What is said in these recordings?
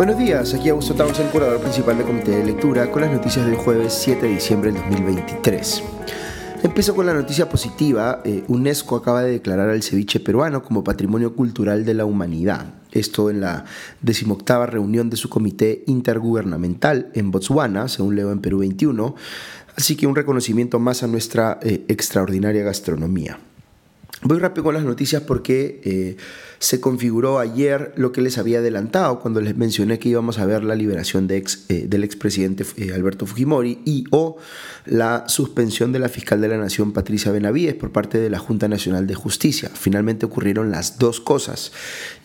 Buenos días, aquí Augusto Towns, el curador principal del Comité de Lectura, con las noticias del jueves 7 de diciembre del 2023. Empiezo con la noticia positiva. Eh, UNESCO acaba de declarar al ceviche peruano como Patrimonio Cultural de la Humanidad. Esto en la decimoctava reunión de su comité intergubernamental en Botswana, según leo en Perú 21. Así que un reconocimiento más a nuestra eh, extraordinaria gastronomía. Voy rápido con las noticias porque eh, se configuró ayer lo que les había adelantado cuando les mencioné que íbamos a ver la liberación de ex, eh, del expresidente eh, Alberto Fujimori y o la suspensión de la fiscal de la Nación Patricia Benavides por parte de la Junta Nacional de Justicia. Finalmente ocurrieron las dos cosas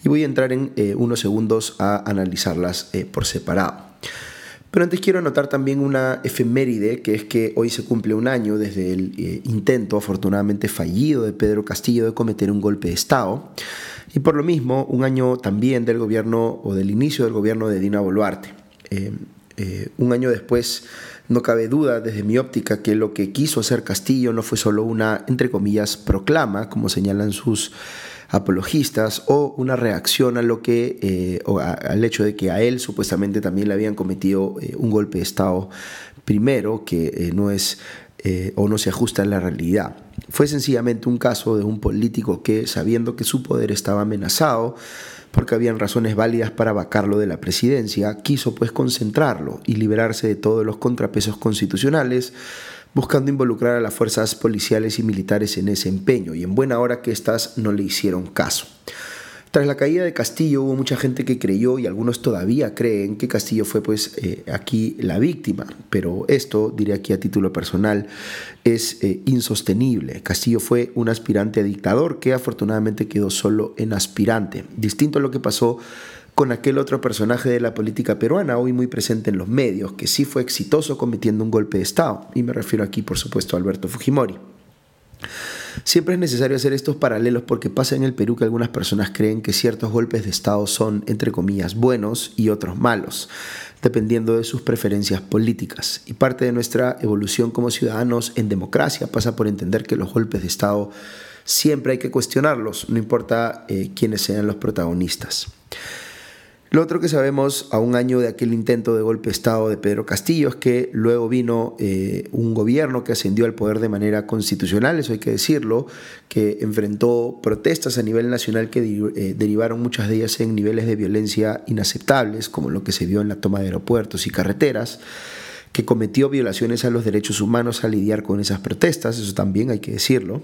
y voy a entrar en unos segundos a analizarlas por separado. Pero antes quiero anotar también una efeméride, que es que hoy se cumple un año desde el eh, intento afortunadamente fallido de Pedro Castillo de cometer un golpe de Estado. Y por lo mismo, un año también del gobierno o del inicio del gobierno de Dina Boluarte. Eh, eh, un año después, no cabe duda desde mi óptica que lo que quiso hacer Castillo no fue solo una, entre comillas, proclama, como señalan sus apologistas o una reacción a lo que eh, o al hecho de que a él supuestamente también le habían cometido eh, un golpe de estado primero que eh, no es o no se ajusta a la realidad. Fue sencillamente un caso de un político que sabiendo que su poder estaba amenazado porque habían razones válidas para vacarlo de la presidencia, quiso pues concentrarlo y liberarse de todos los contrapesos constitucionales buscando involucrar a las fuerzas policiales y militares en ese empeño, y en buena hora que éstas no le hicieron caso. Tras la caída de Castillo hubo mucha gente que creyó y algunos todavía creen que Castillo fue pues eh, aquí la víctima, pero esto, diré aquí a título personal, es eh, insostenible. Castillo fue un aspirante a dictador que afortunadamente quedó solo en aspirante, distinto a lo que pasó con aquel otro personaje de la política peruana, hoy muy presente en los medios, que sí fue exitoso cometiendo un golpe de Estado, y me refiero aquí por supuesto a Alberto Fujimori. Siempre es necesario hacer estos paralelos porque pasa en el Perú que algunas personas creen que ciertos golpes de Estado son, entre comillas, buenos y otros malos, dependiendo de sus preferencias políticas. Y parte de nuestra evolución como ciudadanos en democracia pasa por entender que los golpes de Estado siempre hay que cuestionarlos, no importa eh, quiénes sean los protagonistas. Lo otro que sabemos a un año de aquel intento de golpe de Estado de Pedro Castillo es que luego vino eh, un gobierno que ascendió al poder de manera constitucional, eso hay que decirlo, que enfrentó protestas a nivel nacional que eh, derivaron muchas de ellas en niveles de violencia inaceptables, como lo que se vio en la toma de aeropuertos y carreteras que cometió violaciones a los derechos humanos al lidiar con esas protestas, eso también hay que decirlo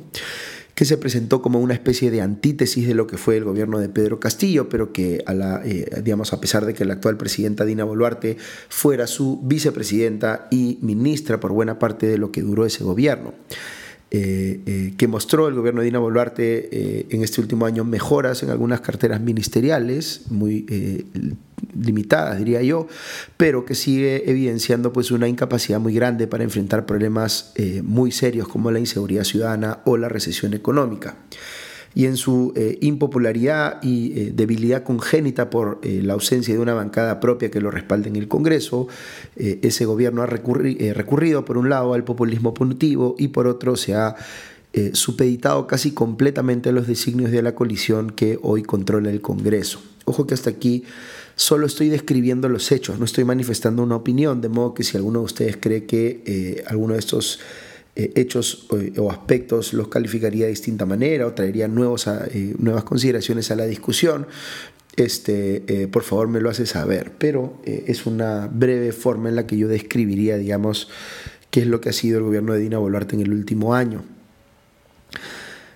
que se presentó como una especie de antítesis de lo que fue el gobierno de Pedro Castillo, pero que a, la, eh, digamos, a pesar de que la actual presidenta Dina Boluarte fuera su vicepresidenta y ministra por buena parte de lo que duró ese gobierno. Eh, eh, que mostró el gobierno de Dina Boluarte eh, en este último año mejoras en algunas carteras ministeriales, muy limitadas diría yo, pero que sigue evidenciando pues una incapacidad muy grande para enfrentar problemas muy serios como la inseguridad ciudadana o la recesión económica y en su eh, impopularidad y eh, debilidad congénita por eh, la ausencia de una bancada propia que lo respalde en el Congreso, ese gobierno ha recurrido por un lado al populismo punitivo y por otro se ha supeditado casi completamente a los designios de la coalición que hoy controla el Congreso. Ojo que hasta aquí solo estoy describiendo los hechos, no estoy manifestando una opinión, de modo que si alguno de ustedes cree que alguno de estos eh, hechos o, aspectos los calificaría de distinta manera o traería nuevos, eh, nuevas consideraciones a la discusión, este, eh, por favor me lo hace saber. Pero es una breve forma en la que yo describiría, digamos, qué es lo que ha sido el gobierno de Dina Boluarte en el último año.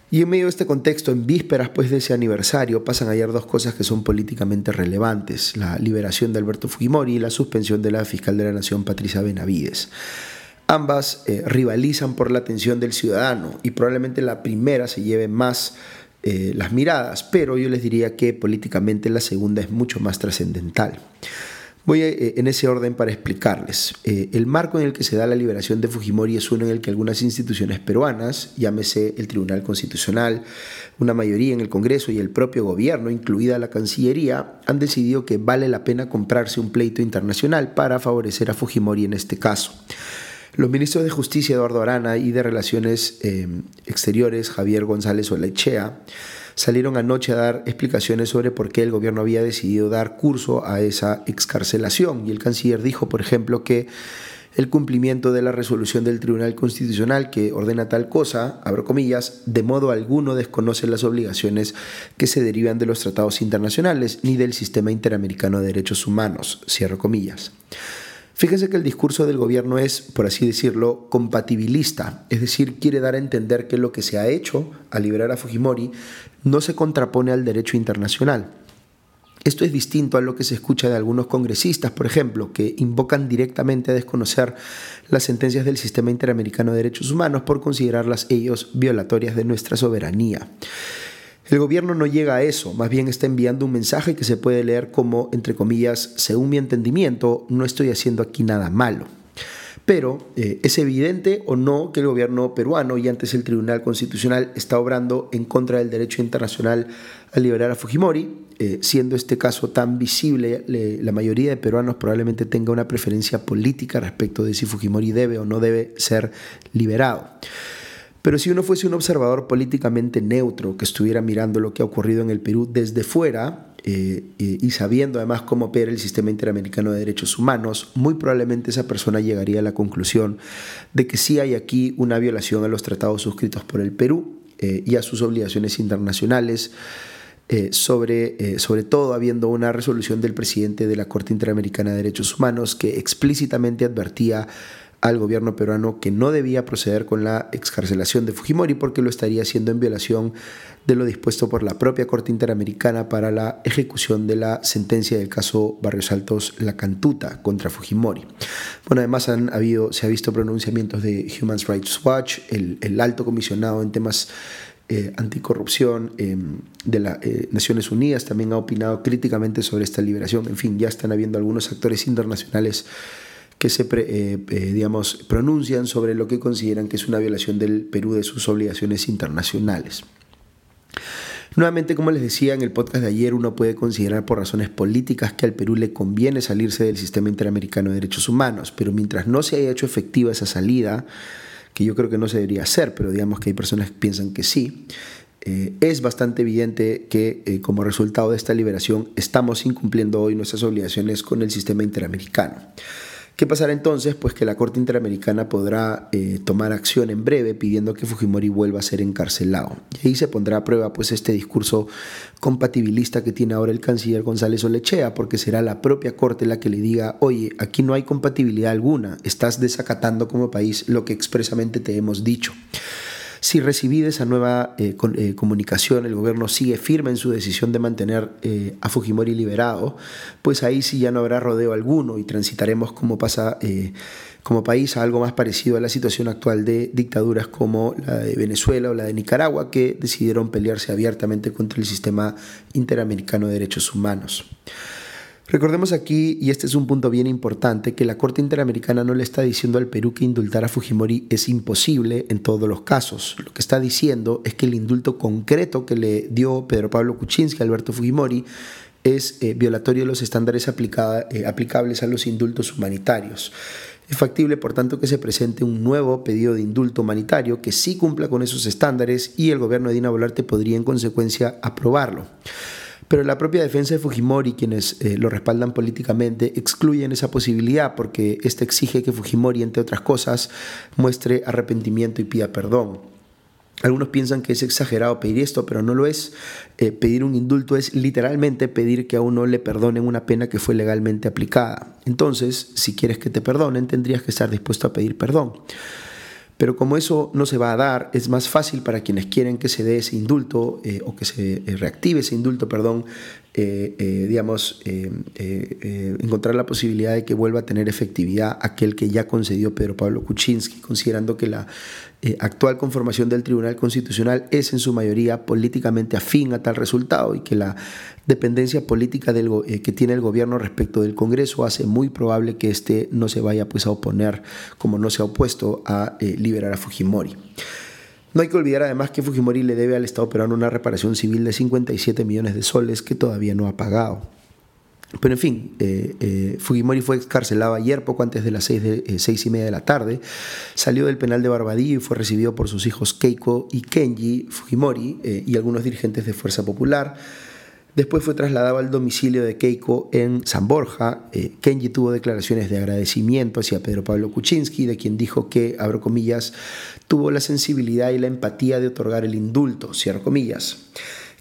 Y en medio de este contexto, en vísperas pues, de ese aniversario, pasan ayer dos cosas que son políticamente relevantes, la liberación de Alberto Fujimori y la suspensión de la fiscal de la Nación, Patricia Benavides. Ambas eh, rivalizan por la atención del ciudadano y probablemente la primera se lleve más eh, las miradas, pero yo les diría que políticamente la segunda es mucho más trascendental. Voy eh, en ese orden para explicarles. el marco en el que se da la liberación de Fujimori es uno en el que algunas instituciones peruanas, llámese el Tribunal Constitucional, una mayoría en el Congreso y el propio gobierno, incluida la Cancillería, han decidido que vale la pena comprarse un pleito internacional para favorecer a Fujimori en este caso. Los ministros de Justicia Eduardo Arana y de Relaciones eh, Exteriores Javier González Olechea salieron anoche a dar explicaciones sobre por qué el gobierno había decidido dar curso a esa excarcelación. Y el canciller dijo, por ejemplo, que el cumplimiento de la resolución del Tribunal Constitucional que ordena tal cosa, abro comillas, de modo alguno desconoce las obligaciones que se derivan de los tratados internacionales ni del sistema interamericano de derechos humanos, cierro comillas. Fíjense que el discurso del gobierno es, por así decirlo, compatibilista, es decir, quiere dar a entender que lo que se ha hecho al liberar a Fujimori no se contrapone al derecho internacional. Esto es distinto a lo que se escucha de algunos congresistas, por ejemplo, que invocan directamente a desconocer las sentencias del Sistema Interamericano de Derechos Humanos por considerarlas ellos violatorias de nuestra soberanía. El gobierno no llega a eso, más bien está enviando un mensaje que se puede leer como, entre comillas, según mi entendimiento, no estoy haciendo aquí nada malo. Pero eh, es evidente o no que el gobierno peruano y antes el Tribunal Constitucional está obrando en contra del derecho internacional a liberar a Fujimori, eh, siendo este caso tan visible, la mayoría de peruanos probablemente tenga una preferencia política respecto de si Fujimori debe o no debe ser liberado. Pero si uno fuese un observador políticamente neutro que estuviera mirando lo que ha ocurrido en el Perú desde fuera eh, eh, y sabiendo además cómo opera el sistema interamericano de derechos humanos, muy probablemente esa persona llegaría a la conclusión de que sí hay aquí una violación a los tratados suscritos por el Perú eh, y a sus obligaciones internacionales. sobre, sobre todo habiendo una resolución del presidente de la Corte Interamericana de Derechos Humanos que explícitamente advertía al gobierno peruano que no debía proceder con la excarcelación de Fujimori porque lo estaría haciendo en violación de lo dispuesto por la propia Corte Interamericana para la ejecución de la sentencia del caso Barrios Altos La Cantuta contra Fujimori. Bueno, además han habido, se ha visto pronunciamientos de Human Rights Watch, el, alto comisionado en temas eh, anticorrupción em, de las eh, Naciones Unidas también ha opinado críticamente sobre esta liberación. En fin, ya están habiendo algunos actores internacionales que se eh, eh, digamos, pronuncian sobre lo que consideran que es una violación del Perú de sus obligaciones internacionales. Nuevamente, como les decía en el podcast de ayer, uno puede considerar por razones políticas que al Perú le conviene salirse del sistema interamericano de derechos humanos, pero mientras no se haya hecho efectiva esa salida, que yo creo que no se debería hacer, pero digamos que hay personas que piensan que sí, eh, es bastante evidente que como resultado de esta liberación estamos incumpliendo hoy nuestras obligaciones con el sistema interamericano. ¿Qué pasará entonces? Pues que la Corte Interamericana podrá eh, tomar acción en breve pidiendo que Fujimori vuelva a ser encarcelado. Y ahí se pondrá a prueba pues este discurso compatibilista que tiene ahora el canciller González Olechea, porque será la propia Corte la que le diga, oye, aquí no hay compatibilidad alguna, estás desacatando como país lo que expresamente te hemos dicho. Si recibida esa nueva eh, eh, comunicación, el gobierno sigue firme en su decisión de mantener eh, a Fujimori liberado, pues ahí sí ya no habrá rodeo alguno y transitaremos como pasa como país a algo más parecido a la situación actual de dictaduras como la de Venezuela o la de Nicaragua, que decidieron pelearse abiertamente contra el sistema interamericano de derechos humanos. Recordemos aquí, y este es un punto bien importante, que la Corte Interamericana no le está diciendo al Perú que indultar a Fujimori es imposible en todos los casos. Lo que está diciendo es que el indulto concreto que le dio Pedro Pablo Kuczynski a Alberto Fujimori es eh, violatorio de los estándares eh, aplicables a los indultos humanitarios. Es factible, por tanto, que se presente un nuevo pedido de indulto humanitario que sí cumpla con esos estándares y el gobierno de Dina Bolarte podría en consecuencia aprobarlo. Pero la propia defensa de Fujimori, quienes eh, lo respaldan políticamente, excluyen esa posibilidad porque ésta exige que Fujimori, entre otras cosas, muestre arrepentimiento y pida perdón. Algunos piensan que es exagerado pedir esto, pero no lo es. Eh, pedir un indulto es literalmente pedir que a uno le perdonen una pena que fue legalmente aplicada. Entonces, si quieres que te perdonen, tendrías que estar dispuesto a pedir perdón. Pero como eso no se va a dar, es más fácil para quienes quieren que se dé ese indulto eh, o que se eh, reactive ese indulto, perdón, eh, digamos, encontrar la posibilidad de que vuelva a tener efectividad aquel que ya concedió Pedro Pablo Kuczynski, considerando que la actual conformación del Tribunal Constitucional es en su mayoría políticamente afín a tal resultado y que la dependencia política eh, que tiene el gobierno respecto del Congreso hace muy probable que éste no se vaya pues, a oponer, como no se ha opuesto, a eh, liberar a Fujimori. No hay que olvidar además que Fujimori le debe al Estado peruano una reparación civil de 57 millones de soles que todavía no ha pagado. Pero en fin, eh, eh, Fujimori fue excarcelado ayer, poco antes de las eh, seis y media de la tarde. Salió del penal de Barbadillo y fue recibido por sus hijos Keiko y Kenji Fujimori y algunos dirigentes de Fuerza Popular. Después fue trasladado al domicilio de Keiko en San Borja. Kenji tuvo declaraciones de agradecimiento hacia Pedro Pablo Kuczynski, de quien dijo que, abro comillas, tuvo la sensibilidad y la empatía de otorgar el indulto, cierro comillas.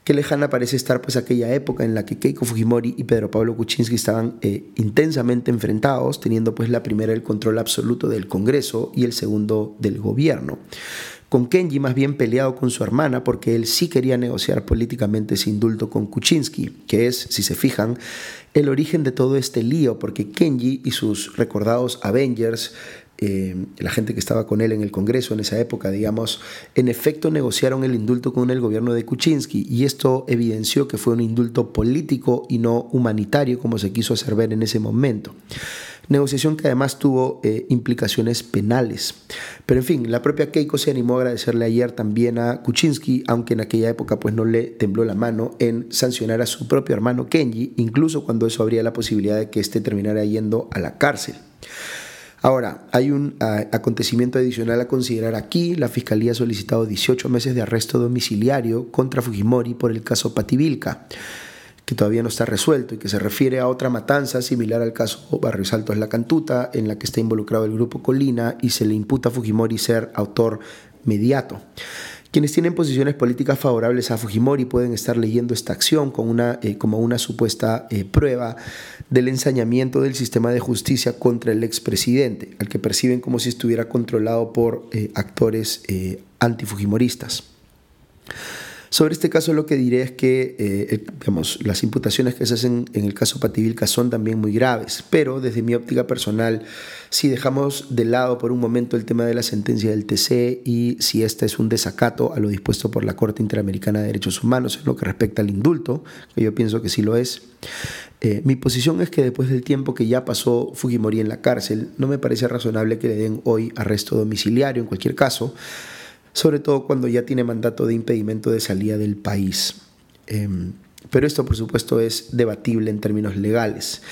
Qué lejana parece estar pues aquella época en la que Keiko Fujimori y Pedro Pablo Kuczynski estaban eh, intensamente enfrentados, teniendo pues la primera el control absoluto del Congreso y el segundo del gobierno. Con Kenji más bien peleado con su hermana porque él sí quería negociar políticamente ese indulto con Kuczynski, que es, si se fijan, el origen de todo este lío, porque Kenji y sus recordados Avengers eh, la gente que estaba con él en el Congreso en esa época, digamos, en efecto negociaron el indulto con el gobierno de Kuczynski y esto evidenció que fue un indulto político y no humanitario como se quiso hacer ver en ese momento. Negociación que además tuvo eh, implicaciones penales. Pero en fin, la propia Keiko se animó a agradecerle ayer también a Kuczynski, aunque en aquella época pues no le tembló la mano en sancionar a su propio hermano Kenji, incluso cuando eso habría la posibilidad de que éste terminara yendo a la cárcel. Ahora, hay un acontecimiento adicional a considerar aquí. La Fiscalía ha solicitado 18 meses de arresto domiciliario contra Fujimori por el caso Pativilca, que todavía no está resuelto y que se refiere a otra matanza similar al caso Barrios Altos La Cantuta, en la que está involucrado el grupo Colina y se le imputa a Fujimori ser autor mediato. Quienes tienen posiciones políticas favorables a Fujimori pueden estar leyendo esta acción como una, eh, como una supuesta eh, prueba del ensañamiento del sistema de justicia contra el expresidente, al que perciben como si estuviera controlado por eh, actores antifujimoristas. Sobre este caso lo que diré es que eh, digamos, las imputaciones que se hacen en el caso Pativilca son también muy graves, pero desde mi óptica personal, si dejamos de lado por un momento el tema de la sentencia del TC y si este es un desacato a lo dispuesto por la Corte Interamericana de Derechos Humanos en lo que respecta al indulto, que yo pienso que sí lo es, eh, mi posición es que después del tiempo que ya pasó Fujimori en la cárcel, no me parece razonable que le den hoy arresto domiciliario en cualquier caso, sobre todo cuando ya tiene mandato de impedimento de salida del país. Em, pero esto, por supuesto, es debatible en términos legales.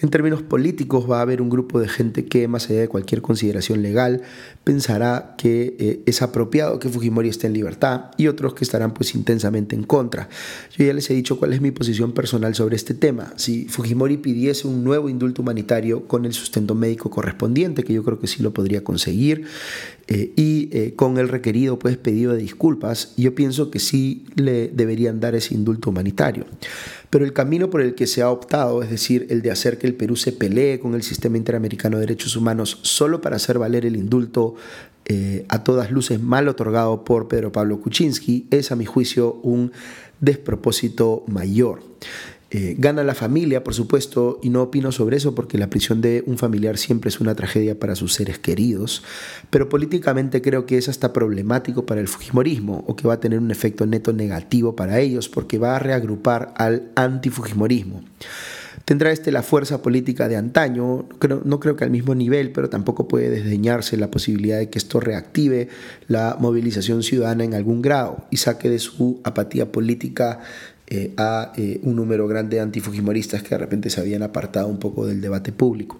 En términos políticos va a haber un grupo de gente que, más allá de cualquier consideración legal, pensará que eh, es apropiado que Fujimori esté en libertad y otros que estarán pues intensamente en contra. Yo ya les he dicho cuál es mi posición personal sobre este tema. Si Fujimori pidiese un nuevo indulto humanitario con el sustento médico correspondiente, que yo creo que sí lo podría conseguir, eh, y eh, con el requerido pues pedido de disculpas, yo pienso que sí le deberían dar ese indulto humanitario. Pero el camino por el que se ha optado, es decir, el de hacer que el Perú se pelee con el sistema interamericano de derechos humanos solo para hacer valer el indulto eh, a todas luces mal otorgado por Pedro Pablo Kuczynski, es a mi juicio un despropósito mayor. Eh, gana la familia, por supuesto, y no opino sobre eso porque la prisión de un familiar siempre es una tragedia para sus seres queridos, pero políticamente creo que es hasta problemático para el Fujimorismo o que va a tener un efecto neto negativo para ellos porque va a reagrupar al antifujimorismo. Tendrá este la fuerza política de antaño, no creo que al mismo nivel, pero tampoco puede desdeñarse la posibilidad de que esto reactive la movilización ciudadana en algún grado y saque de su apatía política eh, a eh, un número grande de antifujimoristas que de repente se habían apartado un poco del debate público.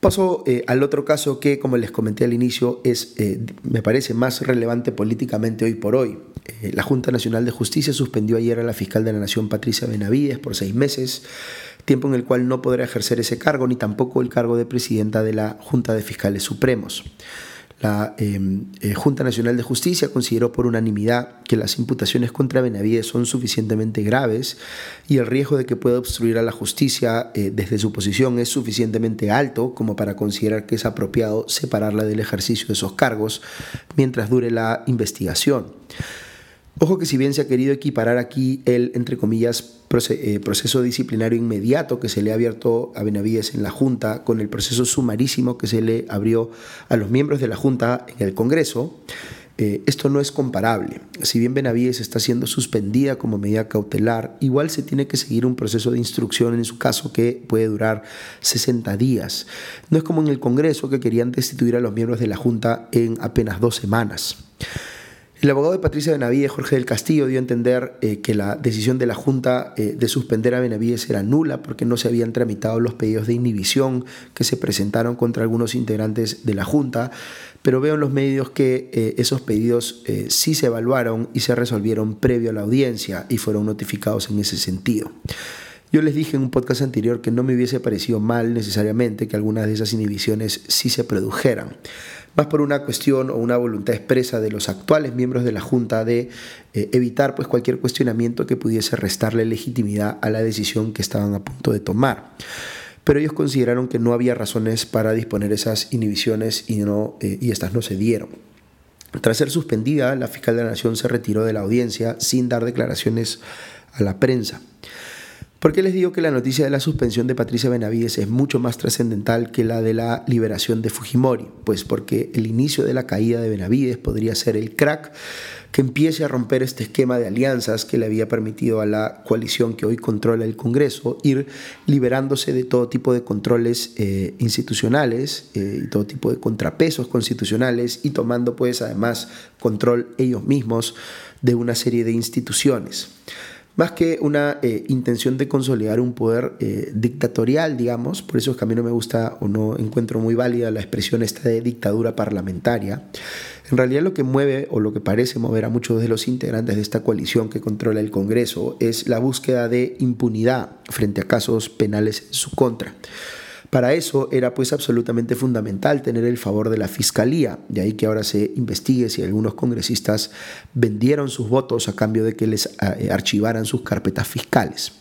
Paso eh, al otro caso que, como les comenté al inicio, es, me parece más relevante políticamente hoy por hoy. la Junta Nacional de Justicia suspendió ayer a la fiscal de la Nación, Patricia Benavides, por seis meses, tiempo en el cual no podrá ejercer ese cargo ni tampoco el cargo de presidenta de la Junta de Fiscales Supremos. La em, eh, Junta Nacional de Justicia consideró por unanimidad que las imputaciones contra Benavides son suficientemente graves y el riesgo de que pueda obstruir a la justicia eh, desde su posición es suficientemente alto como para considerar que es apropiado separarla del ejercicio de esos cargos mientras dure la investigación. Ojo que si bien se ha querido equiparar aquí el, entre comillas, eh, proceso disciplinario inmediato que se le ha abierto a Benavides en la Junta con el proceso sumarísimo que se le abrió a los miembros de la Junta en el Congreso, eh, esto no es comparable. Si bien Benavides está siendo suspendida como medida cautelar, igual se tiene que seguir un proceso de instrucción en su caso que puede durar 60 días. No es como en el Congreso que querían destituir a los miembros de la Junta en apenas dos semanas. El abogado de Patricia Benavides, Jorge del Castillo, dio a entender eh, que la decisión de la Junta eh, de suspender a Benavides era nula porque no se habían tramitado los pedidos de inhibición que se presentaron contra algunos integrantes de la Junta, pero veo en los medios que eh, esos pedidos sí se evaluaron y se resolvieron previo a la audiencia y fueron notificados en ese sentido. Yo les dije en un podcast anterior que no me hubiese parecido mal necesariamente que algunas de esas inhibiciones sí se produjeran más por una cuestión o una voluntad expresa de los actuales miembros de la Junta de eh, evitar pues, cualquier cuestionamiento que pudiese restarle legitimidad a la decisión que estaban a punto de tomar. Pero ellos consideraron que no había razones para disponer esas inhibiciones y, no, eh, y estas no se dieron. Tras ser suspendida, la fiscal de la Nación se retiró de la audiencia sin dar declaraciones a la prensa. ¿Por qué les digo que la noticia de la suspensión de Patricia Benavides es mucho más trascendental que la de la liberación de Fujimori? Pues porque el inicio de la caída de Benavides podría ser el crack que empiece a romper este esquema de alianzas que le había permitido a la coalición que hoy controla el Congreso ir liberándose de todo tipo de controles eh, institucionales eh, y todo tipo de contrapesos constitucionales y tomando pues además control ellos mismos de una serie de instituciones más que una eh, intención de consolidar un poder eh, dictatorial, digamos, por eso es que a mí no me gusta o no encuentro muy válida la expresión esta de dictadura parlamentaria. En realidad lo que mueve o lo que parece mover a muchos de los integrantes de esta coalición que controla el Congreso es la búsqueda de impunidad frente a casos penales en su contra. Para eso era pues absolutamente fundamental tener el favor de la Fiscalía, de ahí que ahora se investigue si algunos congresistas vendieron sus votos a cambio de que les eh, archivaran sus carpetas fiscales.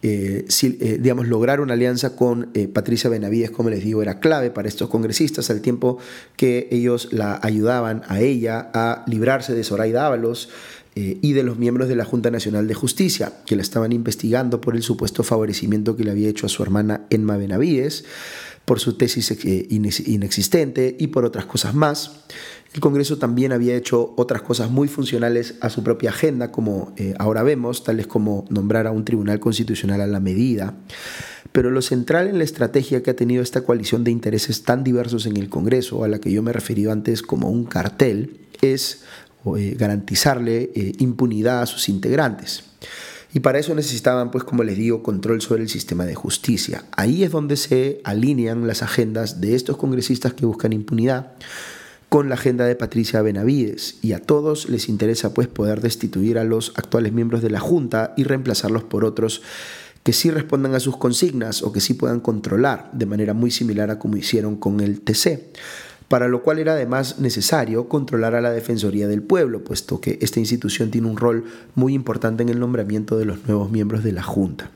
Eh, si, eh, digamos, lograr una alianza con Patricia Benavides, como les digo, era clave para estos congresistas, al tiempo que ellos la ayudaban a ella a librarse de Zoraida Ábalos, eh, y de los miembros de la Junta Nacional de Justicia, que la estaban investigando por el supuesto favorecimiento que le había hecho a su hermana Enma Benavides, por su tesis eh, inexistente y por otras cosas más. El Congreso también había hecho otras cosas muy funcionales a su propia agenda, como eh, ahora vemos, tales como nombrar a un tribunal constitucional a la medida. Pero lo central en la estrategia que ha tenido esta coalición de intereses tan diversos en el Congreso, a la que yo me he referido antes como un cartel, es eh, garantizarle eh, impunidad a sus integrantes. Y para eso necesitaban, pues como les digo, control sobre el sistema de justicia. Ahí es donde se alinean las agendas de estos congresistas que buscan impunidad con la agenda de Patricia Benavides y a todos les interesa pues poder destituir a los actuales miembros de la Junta y reemplazarlos por otros que sí respondan a sus consignas o que sí puedan controlar de manera muy similar a como hicieron con el TC para lo cual era además necesario controlar a la Defensoría del Pueblo, puesto que esta institución tiene un rol muy importante en el nombramiento de los nuevos miembros de la Junta.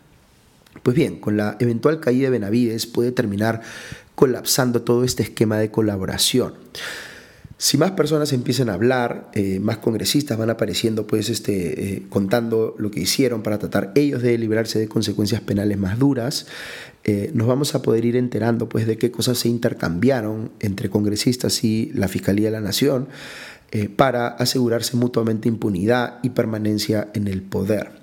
Pues bien, con la eventual caída de Benavides puede terminar colapsando todo este esquema de colaboración. Si más personas empiezan a hablar, eh, más congresistas van apareciendo, pues, este, eh, contando lo que hicieron para tratar ellos de librarse de consecuencias penales más duras, eh, nos vamos a poder ir enterando, pues, de qué cosas se intercambiaron entre congresistas y la Fiscalía de la Nación para asegurarse mutuamente impunidad y permanencia en el poder.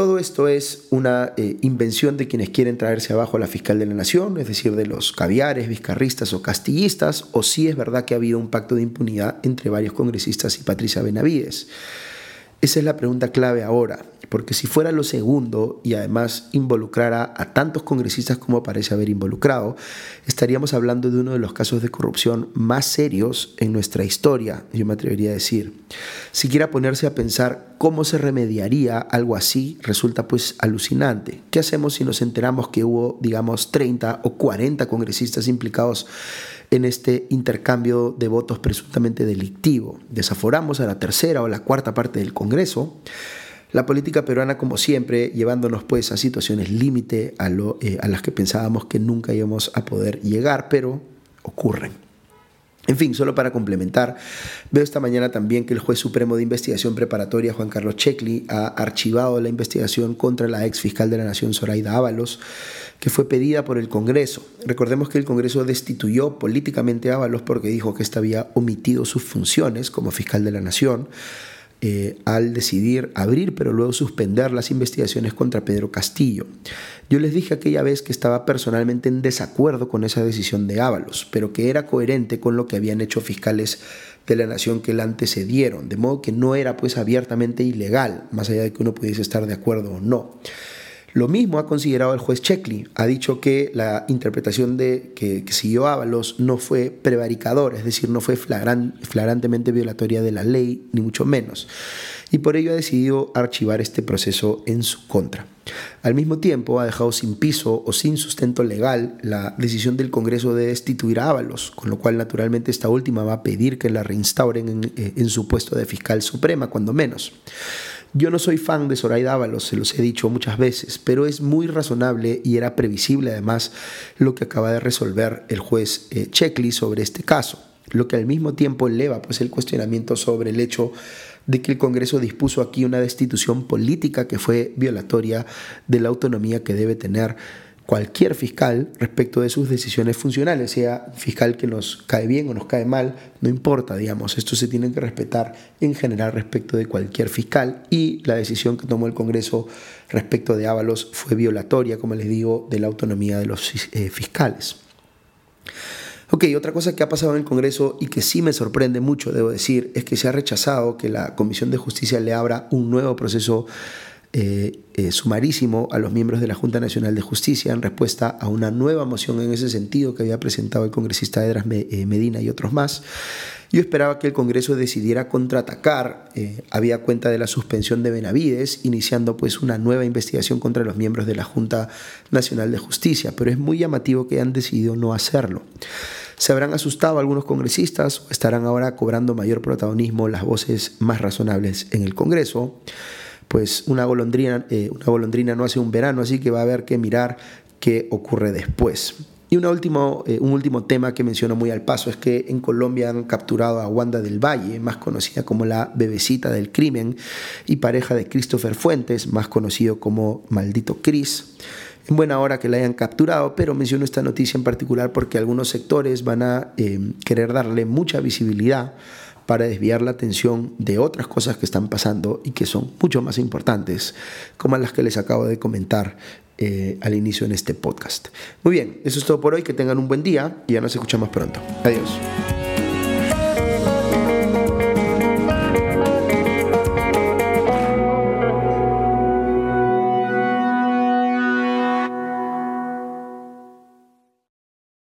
Todo esto es una eh, invención de quienes quieren traerse abajo a la fiscal de la nación, es decir, de los caviares, vizcarristas o castillistas, o si es verdad que ha habido un pacto de impunidad entre varios congresistas y Patricia Benavides. Esa es la pregunta clave ahora, porque si fuera lo segundo y además involucrara a tantos congresistas como parece haber involucrado, estaríamos hablando de uno de los casos de corrupción más serios en nuestra historia, yo me atrevería a decir. Si quiera ponerse a pensar cómo se remediaría algo así, resulta pues alucinante. ¿Qué hacemos si nos enteramos que hubo, digamos, 30 o 40 congresistas implicados en este intercambio de votos presuntamente delictivo. Desaforamos a la tercera o la cuarta parte del Congreso. La política peruana, como siempre, llevándonos pues a situaciones límite a, eh, a las que pensábamos que nunca íbamos a poder llegar, pero ocurren. En fin, solo para complementar, veo esta mañana también que el juez supremo de investigación preparatoria, Juan Carlos Checli, ha archivado la investigación contra la ex fiscal de la Nación, Zoraida Ábalos, que fue pedida por el Congreso. Recordemos que el Congreso destituyó políticamente a Ábalos porque dijo que ésta había omitido sus funciones como fiscal de la Nación eh, al decidir abrir pero luego suspender las investigaciones contra Pedro Castillo. Yo les dije aquella vez que estaba personalmente en desacuerdo con esa decisión de Ábalos, pero que era coherente con lo que habían hecho fiscales de la nación que la antecedieron, de modo que no era pues abiertamente ilegal, más allá de que uno pudiese estar de acuerdo o no. Lo mismo ha considerado el juez Checkley. Ha dicho que la interpretación de, que, siguió Ábalos no fue prevaricador, es decir, no fue flagrantemente violatoria de la ley, ni mucho menos. Y por ello ha decidido archivar este proceso en su contra. Al mismo tiempo, ha dejado sin piso o sin sustento legal la decisión del Congreso de destituir a Ábalos, con lo cual naturalmente esta última va a pedir que la reinstauren en, eh, en su puesto de fiscal suprema, cuando menos. Yo no soy fan de Zoraida Ábalos, se los he dicho muchas veces, pero es muy razonable y era previsible además lo que acaba de resolver el juez eh, sobre este caso, lo que al mismo tiempo eleva pues, el cuestionamiento sobre el hecho de que el Congreso dispuso aquí una destitución política que fue violatoria de la autonomía que debe tener cualquier fiscal respecto de sus decisiones funcionales, sea fiscal que nos cae bien o nos cae mal, no importa, digamos, esto se tiene que respetar en general respecto de cualquier fiscal y la decisión que tomó el Congreso respecto de Ábalos fue violatoria, como les digo, de la autonomía de los eh, fiscales. Ok, otra cosa que ha pasado en el Congreso y que sí me sorprende mucho, debo decir, es que se ha rechazado que la Comisión de Justicia le abra un nuevo proceso eh, eh, sumarísimo a los miembros de la Junta Nacional de Justicia en respuesta a una nueva moción en ese sentido que había presentado el congresista Edras eh, Medina y otros más. Yo esperaba que el Congreso decidiera contraatacar, había cuenta de la suspensión de Benavides, iniciando pues una nueva investigación contra los miembros de la Junta Nacional de Justicia, pero es muy llamativo que hayan decidido no hacerlo. ¿Se habrán asustado algunos congresistas estarán ahora cobrando mayor protagonismo las voces más razonables en el Congreso? Pues una golondrina, eh, una golondrina no hace un verano, así que va a haber que mirar qué ocurre después. Y una último, eh, un último tema que menciono muy al paso es que en Colombia han capturado a Wanda del Valle, más conocida como la bebecita del crimen, y pareja de Christopher Fuentes, más conocido como Maldito Chris. En buena hora que la hayan capturado, pero menciono esta noticia en particular porque algunos sectores van a eh, querer darle mucha visibilidad para desviar la atención de otras cosas que están pasando y que son mucho más importantes, como las que les acabo de comentar eh, al inicio en este podcast. Muy bien, eso es todo por hoy, que tengan un buen día y ya nos escuchamos pronto. Adiós.